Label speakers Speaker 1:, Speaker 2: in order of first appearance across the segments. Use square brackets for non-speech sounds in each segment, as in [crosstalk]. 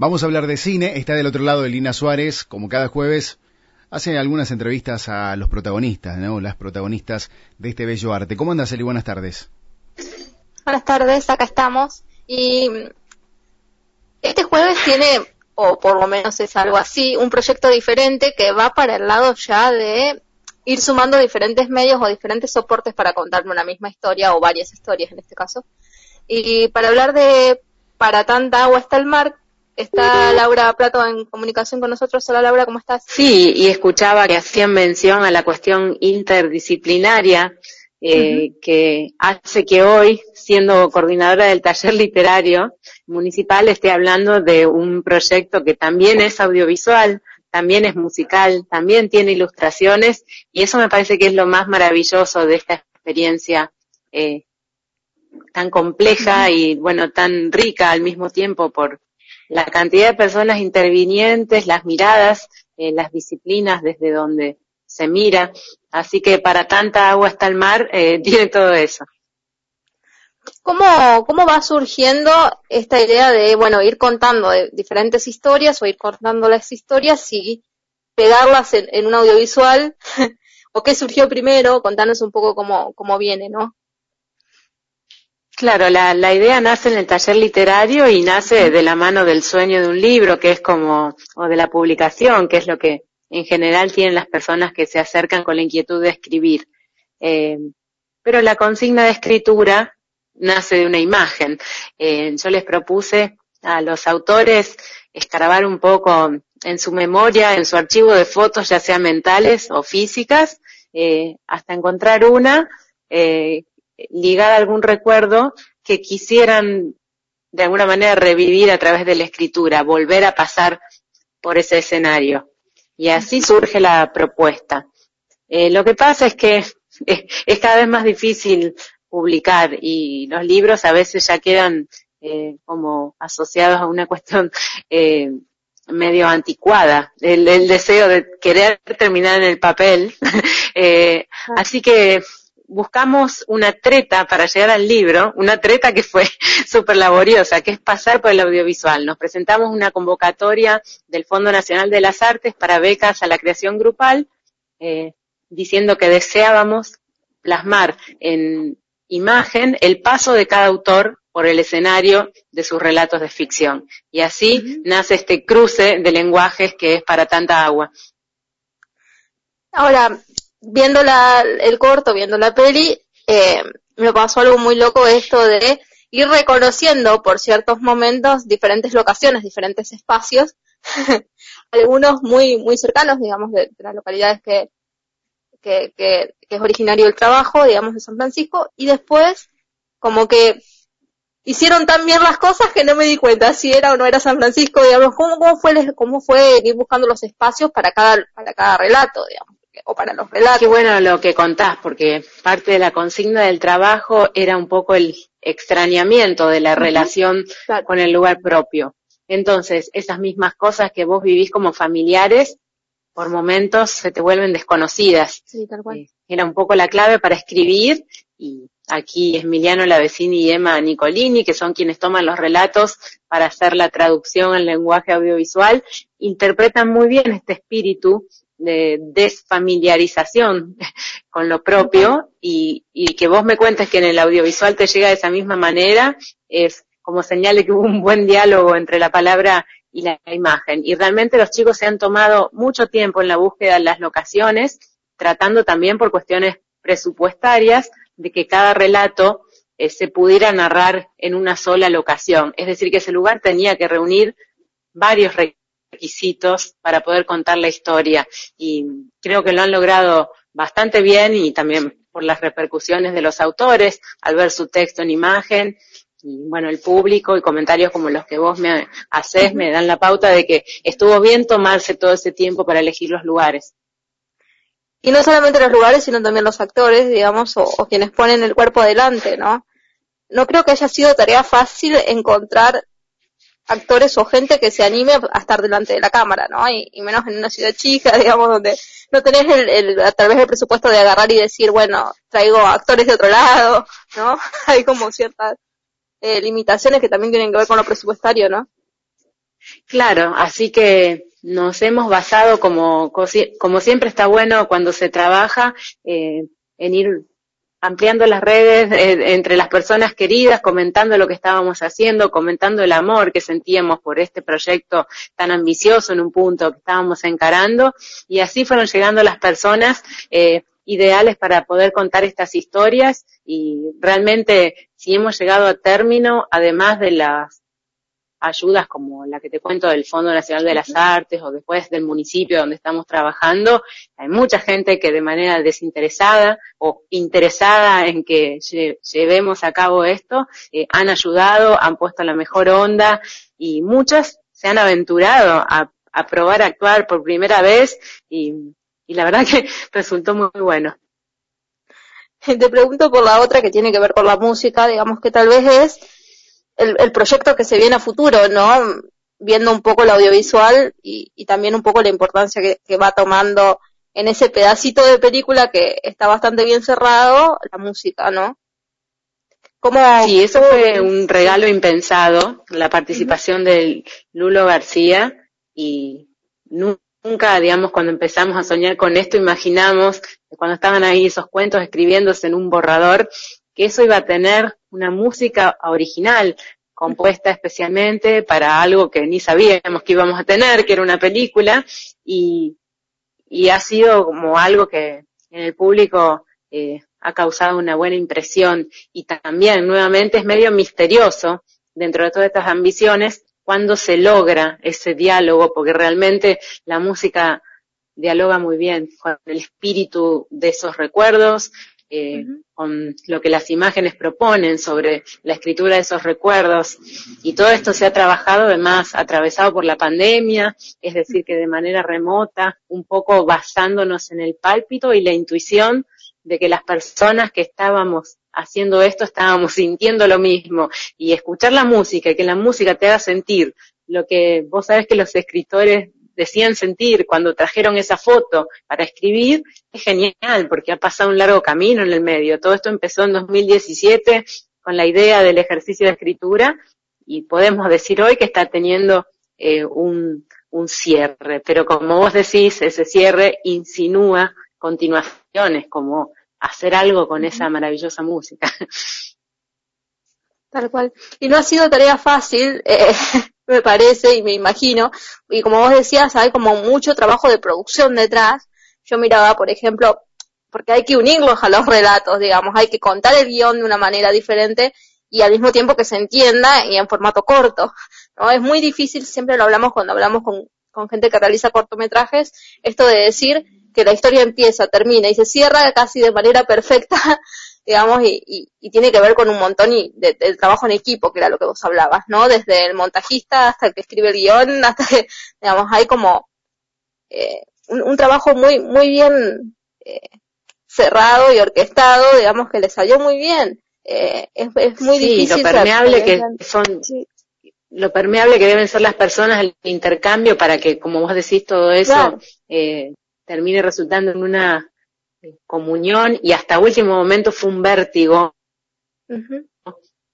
Speaker 1: Vamos a hablar de cine. Está del otro lado de Lina Suárez, como cada jueves. Hace algunas entrevistas a los protagonistas, ¿no? Las protagonistas de este bello arte. ¿Cómo andas, Eli? Buenas tardes.
Speaker 2: Buenas tardes, acá estamos. Y este jueves tiene, o por lo menos es algo así, un proyecto diferente que va para el lado ya de ir sumando diferentes medios o diferentes soportes para contarme una misma historia o varias historias en este caso. Y para hablar de Para tanta agua está el mar, Está Laura Plato en comunicación con nosotros. Hola Laura, ¿cómo estás?
Speaker 3: Sí, y escuchaba que hacían mención a la cuestión interdisciplinaria eh, que hace que hoy, siendo coordinadora del taller literario municipal, esté hablando de un proyecto que también es audiovisual, también es musical, también tiene ilustraciones, y eso me parece que es lo más maravilloso de esta experiencia eh, tan compleja y, bueno, tan rica al mismo tiempo por la cantidad de personas intervinientes, las miradas, eh, las disciplinas desde donde se mira. Así que para tanta agua está el mar, eh, [laughs] tiene todo eso.
Speaker 2: ¿Cómo, ¿Cómo va surgiendo esta idea de, bueno, ir contando diferentes historias o ir contando las historias y pegarlas en, en un audiovisual? [laughs] ¿O qué surgió primero? Contanos un poco cómo, cómo viene, ¿no?
Speaker 3: Claro, la, la, idea nace en el taller literario y nace de la mano del sueño de un libro, que es como, o de la publicación, que es lo que en general tienen las personas que se acercan con la inquietud de escribir. Eh, pero la consigna de escritura nace de una imagen. Eh, yo les propuse a los autores escarabar un poco en su memoria, en su archivo de fotos, ya sean mentales o físicas, eh, hasta encontrar una ligada a algún recuerdo que quisieran de alguna manera revivir a través de la escritura, volver a pasar por ese escenario. Y así surge la propuesta. Eh, lo que pasa es que [laughs] es, cada vez más difícil publicar y los libros a veces ya quedan eh, como asociados a una cuestión [laughs] eh, medio anticuada, el, deseo de querer terminar en el papel. [laughs] eh, así que buscamos una treta para llegar al libro, una treta que fue [laughs] súper laboriosa, que es pasar por el audiovisual. Nos presentamos una convocatoria del Fondo Nacional de las Artes para becas a la creación grupal, eh, diciendo que deseábamos plasmar en imagen el paso de cada autor por el escenario de sus relatos de ficción. Y así nace este cruce de lenguajes que es para tanta agua.
Speaker 2: Ahora, viendo la, el corto, viendo la peli, eh, me pasó algo muy loco esto de ir reconociendo por ciertos momentos diferentes locaciones, diferentes espacios, [laughs] algunos muy, muy cercanos, digamos, de, las localidades que, que, que, es originario del trabajo, digamos, de San Francisco, y después, como que hicieron tan bien las cosas que no me di cuenta si era o no era San Francisco, digamos, cómo, cómo fue, cómo fue ir buscando los espacios para cada, para cada relato, digamos o para los relatos.
Speaker 3: Qué bueno lo que contás, porque parte de la consigna del trabajo era un poco el extrañamiento de la relación con el lugar propio. Entonces, esas mismas cosas que vos vivís como familiares, por momentos se te vuelven desconocidas.
Speaker 2: Sí, tal cual. Eh,
Speaker 3: era un poco la clave para escribir y aquí Emiliano Lavecini y Emma Nicolini, que son quienes toman los relatos para hacer la traducción en lenguaje audiovisual, interpretan muy bien este espíritu de desfamiliarización [laughs] con lo propio y, y, que vos me cuentes que en el audiovisual te llega de esa misma manera es como señal de que hubo un buen diálogo entre la palabra y la imagen. Y realmente los chicos se han tomado mucho tiempo en la búsqueda de las locaciones, tratando también por cuestiones presupuestarias de que cada relato eh, se pudiera narrar en una sola locación. Es decir, que ese lugar tenía que reunir varios para poder contar la historia y creo que lo han logrado bastante bien y también por las repercusiones de los autores al ver su texto en imagen y bueno, el público y comentarios como los que vos me haces me dan la pauta de que estuvo bien tomarse todo ese tiempo para elegir los lugares.
Speaker 2: Y no solamente los lugares, sino también los actores, digamos, o, o quienes ponen el cuerpo adelante, ¿no? No creo que haya sido tarea fácil encontrar actores o gente que se anime a estar delante de la cámara, ¿no? Y, menos en una ciudad chica, [laughs] digamos, donde no tenés el, el, a través del presupuesto de agarrar y decir, bueno, traigo actores de otro lado, [laughs] ¿no? [laughs] Hay como ciertas eh, limitaciones que también tienen que ver con lo presupuestario, ¿no?
Speaker 3: Claro, así que nos hemos basado como, como siempre está bueno cuando se trabaja eh, en ir ampliando las redes eh, entre las personas queridas, comentando lo que estábamos haciendo, comentando el amor que sentíamos por este proyecto tan ambicioso en un punto que estábamos encarando. Y así fueron llegando las personas eh, ideales para poder contar estas historias. Y realmente si hemos llegado a término, además de las ayudas como la que te cuento del Fondo Nacional de las Artes o después del municipio donde estamos trabajando, hay mucha gente que de manera desinteresada o interesada en que llevemos a cabo esto, eh, han ayudado, han puesto la mejor onda y muchas se han aventurado a, a probar a actuar por primera vez y, y la verdad [laughs] que resultó muy bueno.
Speaker 2: Te pregunto por la otra que tiene que ver con la música, digamos que tal vez es el, proyecto que se viene a futuro, ¿no? Viendo un poco el audiovisual y, también un poco la importancia que, va tomando en ese pedacito de película que está bastante bien cerrado, la música, ¿no?
Speaker 3: ¿Cómo, sí, eso fue un regalo impensado, la participación de Lulo García y nunca, digamos, cuando empezamos a soñar con esto, imaginamos, cuando estaban ahí esos cuentos escribiéndose en un borrador, que eso iba a tener una música original, compuesta especialmente para algo que ni sabíamos que íbamos a tener, que era una película, y, y ha sido como algo que en el público eh, ha causado una buena impresión. Y también nuevamente es medio misterioso dentro de todas estas ambiciones cuando se logra ese diálogo, porque realmente la música dialoga muy bien con el espíritu de esos recuerdos, eh, con lo que las imágenes proponen sobre la escritura de esos recuerdos. Y todo esto se ha trabajado además atravesado por la pandemia, es decir, que de manera remota, un poco basándonos en el pálpito y la intuición de que las personas que estábamos haciendo esto estábamos sintiendo lo mismo y escuchar la música y que la música te haga sentir lo que vos sabes que los escritores decían sentir cuando trajeron esa foto para escribir, es genial porque ha pasado un largo camino en el medio. Todo esto empezó en 2017 con la idea del ejercicio de escritura y podemos decir hoy que está teniendo eh, un, un cierre, pero como vos decís, ese cierre insinúa continuaciones, como hacer algo con esa maravillosa música. [laughs]
Speaker 2: Tal cual. Y no ha sido tarea fácil, eh, me parece y me imagino. Y como vos decías, hay como mucho trabajo de producción detrás. Yo miraba, por ejemplo, porque hay que unirlos a los relatos, digamos, hay que contar el guion de una manera diferente y al mismo tiempo que se entienda y en formato corto. ¿no? Es muy difícil, siempre lo hablamos cuando hablamos con, con gente que realiza cortometrajes, esto de decir que la historia empieza, termina y se cierra casi de manera perfecta digamos, y, y, tiene que ver con un montón y de, del trabajo en equipo, que era lo que vos hablabas, ¿no? Desde el montajista hasta el que escribe el guion, [laughs] hasta que, digamos, hay como eh, un, trabajo muy, muy bien eh, cerrado y orquestado, digamos, que le salió muy bien. Eh, es, es, muy sí,
Speaker 3: difícil. lo permeable que son, lo permeable que deben ser las personas, el intercambio para que, como vos decís, todo eso eh, termine resultando en una comunión y hasta último momento fue un vértigo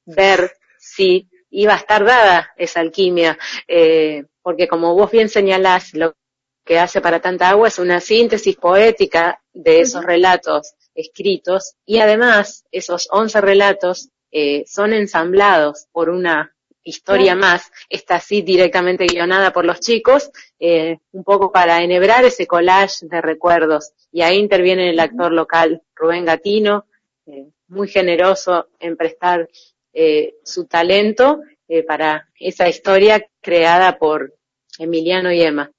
Speaker 3: ver si iba a estar dada esa alquimia, eh, porque como vos bien señalás, lo que hace para tanta agua es una síntesis poética de esos relatos escritos y además esos once relatos eh, son ensamblados por una historia más, está así directamente guionada por los chicos, eh, un poco para enhebrar ese collage de recuerdos. Y ahí interviene el actor local, Rubén Gatino, eh, muy generoso en prestar eh, su talento eh, para esa historia creada por Emiliano y Emma.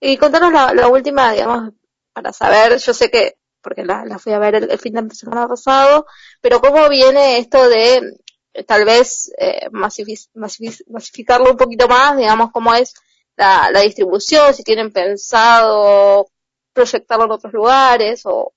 Speaker 2: Y contanos la, última, digamos, para saber, yo sé que, porque la, fui a ver el, fin de semana pasado, pero cómo viene esto de tal vez eh, masificarlo un poquito más, digamos, cómo es la, distribución, si tienen pensado proyectarlo en otros lugares o...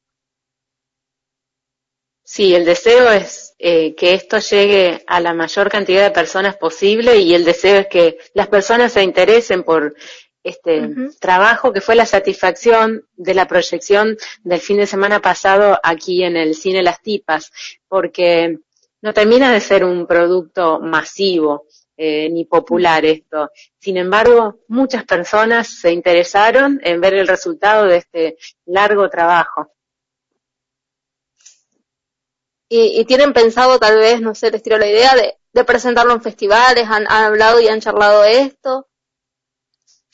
Speaker 3: Sí, el deseo es eh, que esto llegue a la mayor cantidad de personas posible y el deseo es que las personas se interesen por este trabajo que fue la satisfacción de la proyección del fin de semana pasado aquí en el cine Las Tipas, porque no termina de ser un producto masivo. eh, ni popular esto. Sin embargo, muchas personas se interesaron en ver el resultado de este largo trabajo.
Speaker 2: Y, tienen pensado tal vez, no sé, les tiro la idea de, presentarlo en festivales, han, hablado y han charlado esto.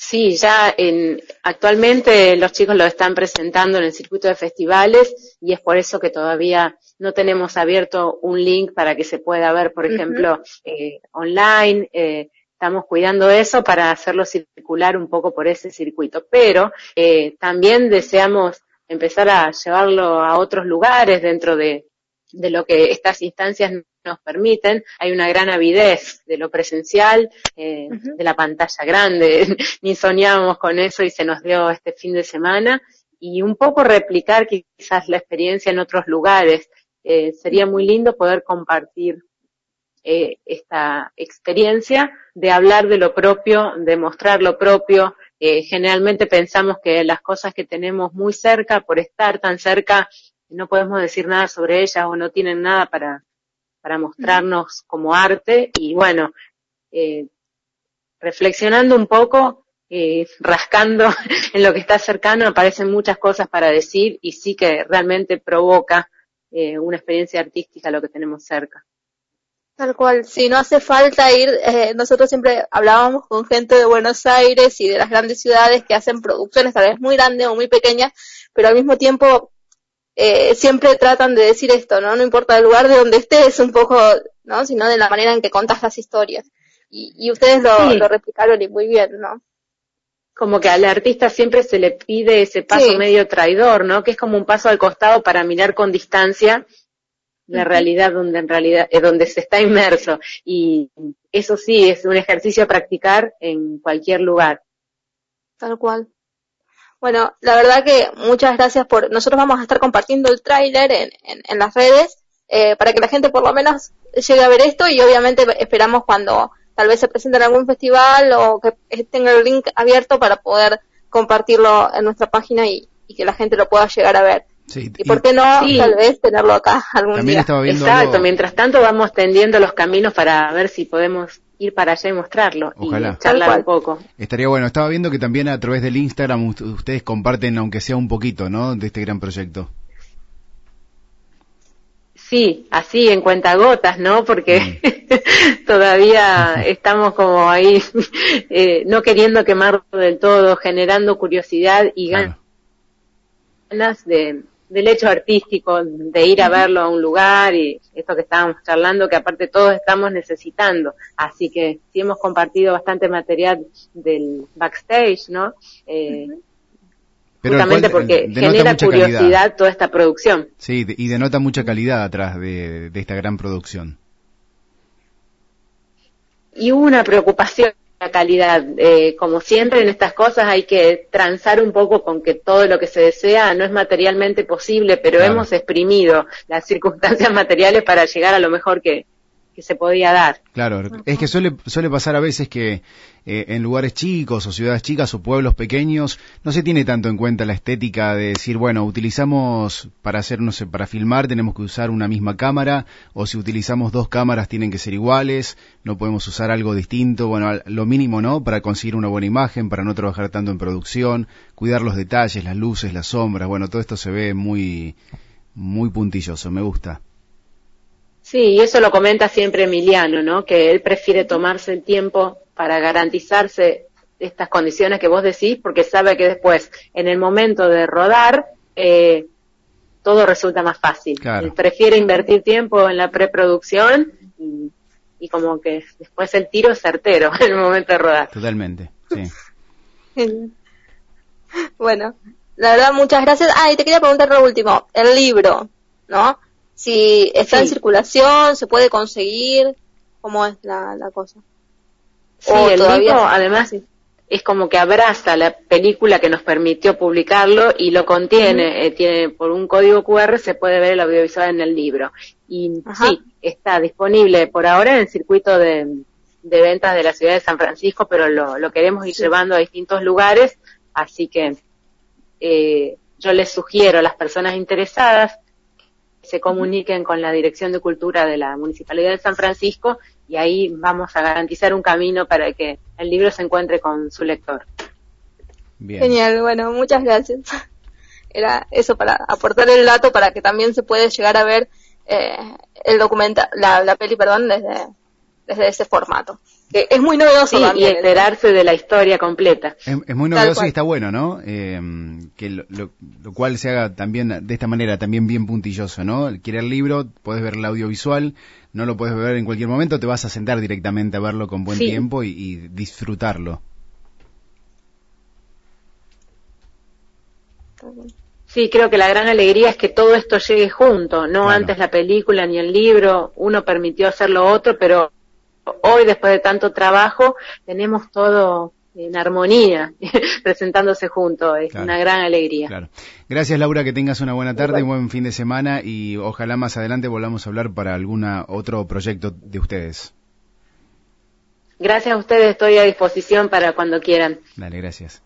Speaker 3: Sí, ya en, actualmente los chicos lo están presentando en el circuito de festivales y es por eso que todavía no tenemos abierto un link para que se pueda ver, por ejemplo, eh, online. Eh, estamos cuidando eso para hacerlo circular un poco por ese circuito. Pero eh, también deseamos empezar a llevarlo a otros lugares dentro de, de lo que estas instancias nos permiten. Hay una gran avidez de lo presencial, eh, de la pantalla grande. [laughs] Ni soñábamos con eso y se nos dio este fin de semana. Y un poco replicar quizás la experiencia en otros lugares. Eh, sería muy lindo poder compartir eh, esta experiencia de hablar de lo propio, de mostrar lo propio. generalmente pensamos que las cosas que tenemos muy cerca, por estar tan cerca, no podemos decir nada sobre ellas o no tienen nada para, para mostrarnos como arte. Y bueno, eh, reflexionando un poco, eh, rascando [laughs] en lo que está cercano, aparecen muchas cosas para decir y sí que realmente provoca eh, una experiencia artística lo que tenemos cerca.
Speaker 2: Tal cual, si no hace falta ir, eh, nosotros siempre hablábamos con gente de Buenos Aires y de las grandes ciudades que hacen producciones tal vez muy grandes o muy pequeñas, pero al mismo tiempo eh, siempre tratan de decir esto, ¿no? No importa el lugar de donde estés, un poco, ¿no? Sino de la manera en que contas las historias. Y, y ustedes lo, lo replicaron y muy bien, ¿no?
Speaker 3: Como que al artista siempre se le pide ese paso medio traidor, ¿no? Que es como un paso al costado para mirar con distancia la realidad donde en realidad, eh, donde se está inmerso. Y eso sí, es un ejercicio a practicar en cualquier lugar.
Speaker 2: Tal cual. Bueno, la verdad que muchas gracias por... Nosotros vamos a estar compartiendo el tráiler en, en, las redes eh, para que la gente por lo menos llegue a ver esto y obviamente esperamos cuando tal vez se presente en algún festival o que tenga el link abierto para poder compartirlo en nuestra página y, que la gente lo pueda llegar a ver. y por qué no, tal vez tenerlo acá algún día.
Speaker 3: Exacto, mientras tanto vamos tendiendo los caminos para ver si podemos ir para allá y mostrarlo y charlar un poco.
Speaker 1: Estaría bueno. Estaba viendo que también a través del Instagram ustedes comparten, aunque sea un poquito, ¿no? De este gran proyecto.
Speaker 3: Sí, así en cuentagotas, ¿no? Porque mm. [laughs] todavía [laughs] estamos como ahí, [laughs] eh, no queriendo quemarlo del todo, generando curiosidad y ganas de, del hecho artístico, de ir a verlo a un lugar y esto que estábamos charlando, que aparte todos estamos necesitando. Así que sí hemos compartido bastante material del backstage, ¿no? Eh, justamente porque genera curiosidad toda esta producción.
Speaker 1: Sí, y denota mucha calidad atrás de, de esta gran producción.
Speaker 3: Y una preocupación calidad. Eh, como siempre en estas cosas hay que transar un poco con que todo lo que se desea no es materialmente posible, pero hemos exprimido las circunstancias materiales para llegar a lo mejor que, que se podía dar.
Speaker 1: Claro, es que suele, suele pasar a veces que eh, en lugares chicos o ciudades chicas o pueblos pequeños no se tiene tanto en cuenta la estética de decir, bueno, utilizamos para hacer, no sé, para filmar tenemos que usar una misma cámara o si utilizamos dos cámaras tienen que ser iguales, no podemos usar algo distinto, bueno, lo mínimo, ¿no? Para conseguir una buena imagen, para no trabajar tanto en producción, cuidar los detalles, las luces, las sombras, bueno, todo esto se ve muy, muy puntilloso, me gusta.
Speaker 3: Sí, y eso lo comenta siempre Emiliano, ¿no? Que él prefiere tomarse el tiempo para garantizarse estas condiciones que vos decís, porque sabe que después, en el momento de rodar, eh, todo resulta más fácil. Él prefiere invertir tiempo en la preproducción y, y, como que después el tiro es certero [laughs] en el momento de rodar.
Speaker 1: Totalmente, sí. [laughs]
Speaker 2: bueno, la verdad, muchas gracias. Ah, y te quería preguntar lo último, el libro, ¿no? Si está en circulación, se puede conseguir, ¿cómo es la, cosa?
Speaker 3: Sí, el libro además es como que abraza la película que nos permitió publicarlo y lo contiene, eh, tiene por un código QR se puede ver el audiovisual en el libro. Y sí, está disponible por ahora en el circuito de, ventas de la ciudad de San Francisco, pero lo, queremos ir llevando a distintos lugares, así que eh, yo les sugiero a las personas interesadas se comuniquen con la Dirección de Cultura de la Municipalidad de San Francisco y ahí vamos a garantizar un camino para que el libro se encuentre con su lector.
Speaker 2: Genial, bueno, muchas gracias. Era eso para aportar el dato para que también se puede llegar a ver eh, el documental, la, la peli, perdón, desde, desde ese formato. Que es muy novedoso
Speaker 3: Y enterarse de la historia completa.
Speaker 1: Es, muy novedoso y está bueno, ¿no? Eh, que lo, lo, cual se haga también de esta manera, también bien puntilloso, ¿no? Quiere el libro, puedes ver el audiovisual, no lo puedes ver en cualquier momento, te vas a sentar directamente a verlo con buen tiempo y, disfrutarlo.
Speaker 3: Sí, creo que la gran alegría es que todo esto llegue junto, no antes la película ni el libro, uno permitió hacer lo otro, pero hoy, después de tanto trabajo, tenemos todo en armonía, [laughs] presentándose juntos. Es una gran alegría.
Speaker 1: Claro. Gracias, Laura, que tengas una buena tarde, un buen fin de semana y ojalá más adelante volvamos a hablar para algún otro proyecto de ustedes.
Speaker 3: Gracias a ustedes, estoy a disposición para cuando quieran.
Speaker 1: Dale, gracias.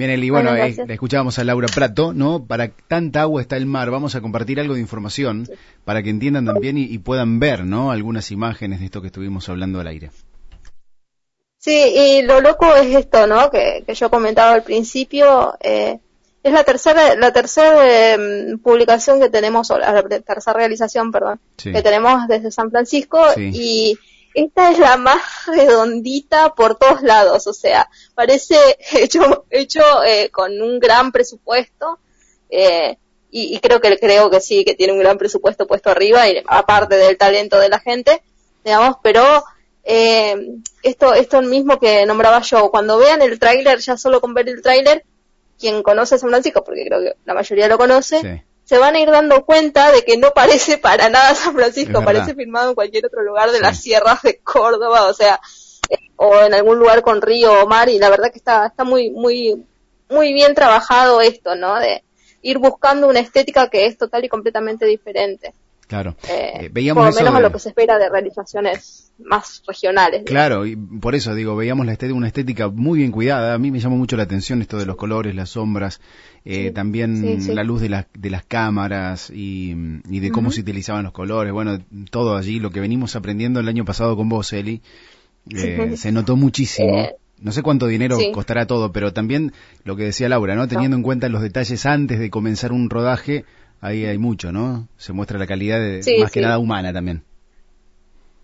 Speaker 1: Bien, Eli, bueno, eh, escuchábamos a Laura Prato, ¿no? Para tanta agua está el mar, vamos a compartir algo de información para que entiendan también y, puedan ver, ¿no? Algunas imágenes de esto que estuvimos hablando al aire.
Speaker 2: Sí, y lo loco es esto, ¿no? Que, que yo comentaba al principio, eh, es la tercera, la tercera em, publicación que tenemos, o la tercera realización, perdón, que tenemos desde San Francisco y esta es la más redondita por todos lados, o sea, parece [laughs] hecho, hecho eh, con un gran presupuesto, eh, y, creo que creo que sí, que tiene un gran presupuesto puesto arriba, y aparte del talento de la gente, digamos, pero eh, esto, esto mismo que nombraba yo, cuando vean el tráiler, ya solo con ver el tráiler, quien conoce San Francisco, porque creo que la mayoría lo conoce, se van a ir dando cuenta de que no parece para nada San Francisco, parece filmado en cualquier otro lugar de las sierras de Córdoba, o sea, eh, o en algún lugar con río o mar, y la verdad que está, está muy, muy, muy bien trabajado esto, ¿no? De ir buscando una estética que es total y completamente diferente.
Speaker 1: Claro.
Speaker 2: Eh, eh, veíamos por lo menos a lo que se espera de realizaciones más regionales.
Speaker 1: Claro, y por eso digo, veíamos la estética, una estética muy bien cuidada. A mí me llamó mucho la atención esto de los colores, las sombras, eh, también la luz de, las de las cámaras y, de cómo se utilizaban los colores. Bueno, todo allí, lo que venimos aprendiendo el año pasado con vos, Eli, [laughs] se notó muchísimo. No sé cuánto dinero costará todo, pero también lo que decía Laura, ¿no? Teniendo en cuenta los detalles antes de comenzar un rodaje, ahí hay mucho, ¿no? Se muestra la calidad de, más que nada humana también.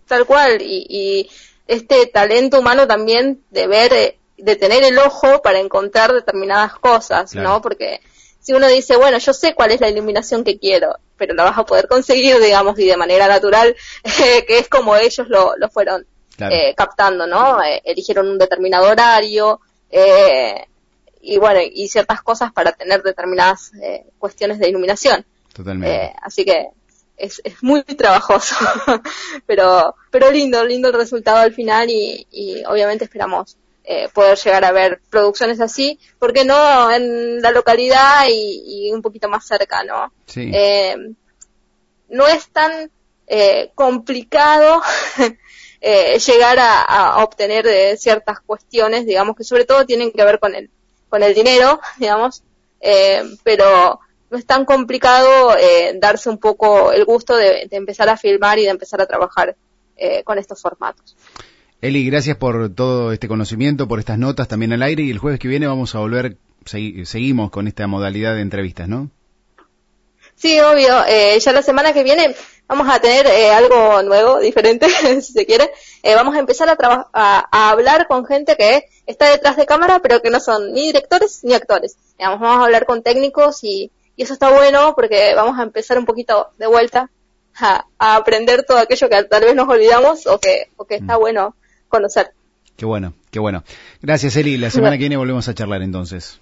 Speaker 2: Tal cual, y, este talento humano también de ver, eh, de tener el ojo para encontrar determinadas cosas, ¿no? Porque si uno dice, bueno, yo sé cuál es la iluminación que quiero, pero la vas a poder conseguir, digamos, y de manera natural, [laughs] que es como ellos lo, lo fueron eh, captando, ¿no? Eh, eligieron un determinado horario, eh, y bueno, y ciertas cosas para tener determinadas eh, cuestiones de iluminación.
Speaker 1: Totalmente.
Speaker 2: Eh, así que es, es muy trabajoso, [laughs] pero, pero lindo, lindo el resultado al final y, y obviamente esperamos eh, poder llegar a ver producciones así, porque no en la localidad y, y un poquito más cerca, ¿no?
Speaker 1: Sí.
Speaker 2: Eh, no es tan eh, complicado [laughs] eh, llegar a, a obtener ciertas cuestiones, digamos, que sobre todo tienen que ver con el con el dinero, [laughs] digamos, eh, pero no es tan complicado eh, darse un poco el gusto de, empezar a filmar y de empezar a trabajar eh, con estos formatos.
Speaker 1: Eli, gracias por todo este conocimiento, por estas notas también al aire y el jueves que viene vamos a volver, seguimos con esta modalidad de entrevistas, ¿no?
Speaker 2: Sí, obvio. Eh, ya la semana que viene vamos a tener eh, algo nuevo, [laughs] diferente, si se quiere. Eh, vamos a empezar a, a, a, hablar con gente que está detrás de cámara, pero que no son ni directores ni actores. Digamos, vamos a hablar con técnicos y, y eso está bueno porque vamos a empezar un poquito de vuelta a, a, aprender todo aquello que tal vez nos olvidamos o que, o que está mm. bueno conocer.
Speaker 1: Qué bueno, qué bueno. Gracias, Eli. La semana [laughs] que viene volvemos a charlar entonces.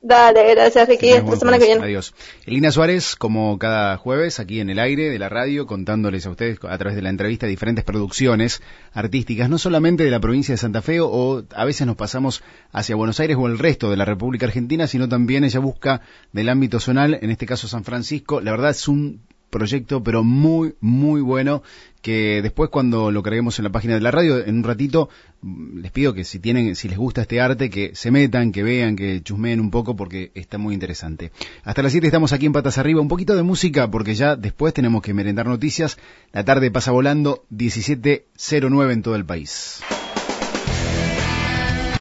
Speaker 2: Dale, gracias Ricky. Hasta semana que viene.
Speaker 1: Adiós. Elina Suárez, como cada jueves, aquí en el aire de la radio, contándoles a ustedes a través de la entrevista diferentes producciones artísticas, no solamente de la provincia de Santa Fe o a veces nos pasamos hacia Buenos Aires o el resto de la República Argentina, sino también ella busca del ámbito zonal, en este caso San Francisco. La verdad es un proyecto, pero muy, muy bueno, que después cuando lo carguemos en la página de la radio, en un ratito, mm, les pido que si tienen, si les gusta este arte, que se metan, que vean, que chusmeen un poco, porque está muy interesante. Hasta las 7 estamos aquí en Patas Arriba, un poquito de música, porque ya después tenemos que merendar noticias. La tarde pasa volando, 17.09 en todo el país.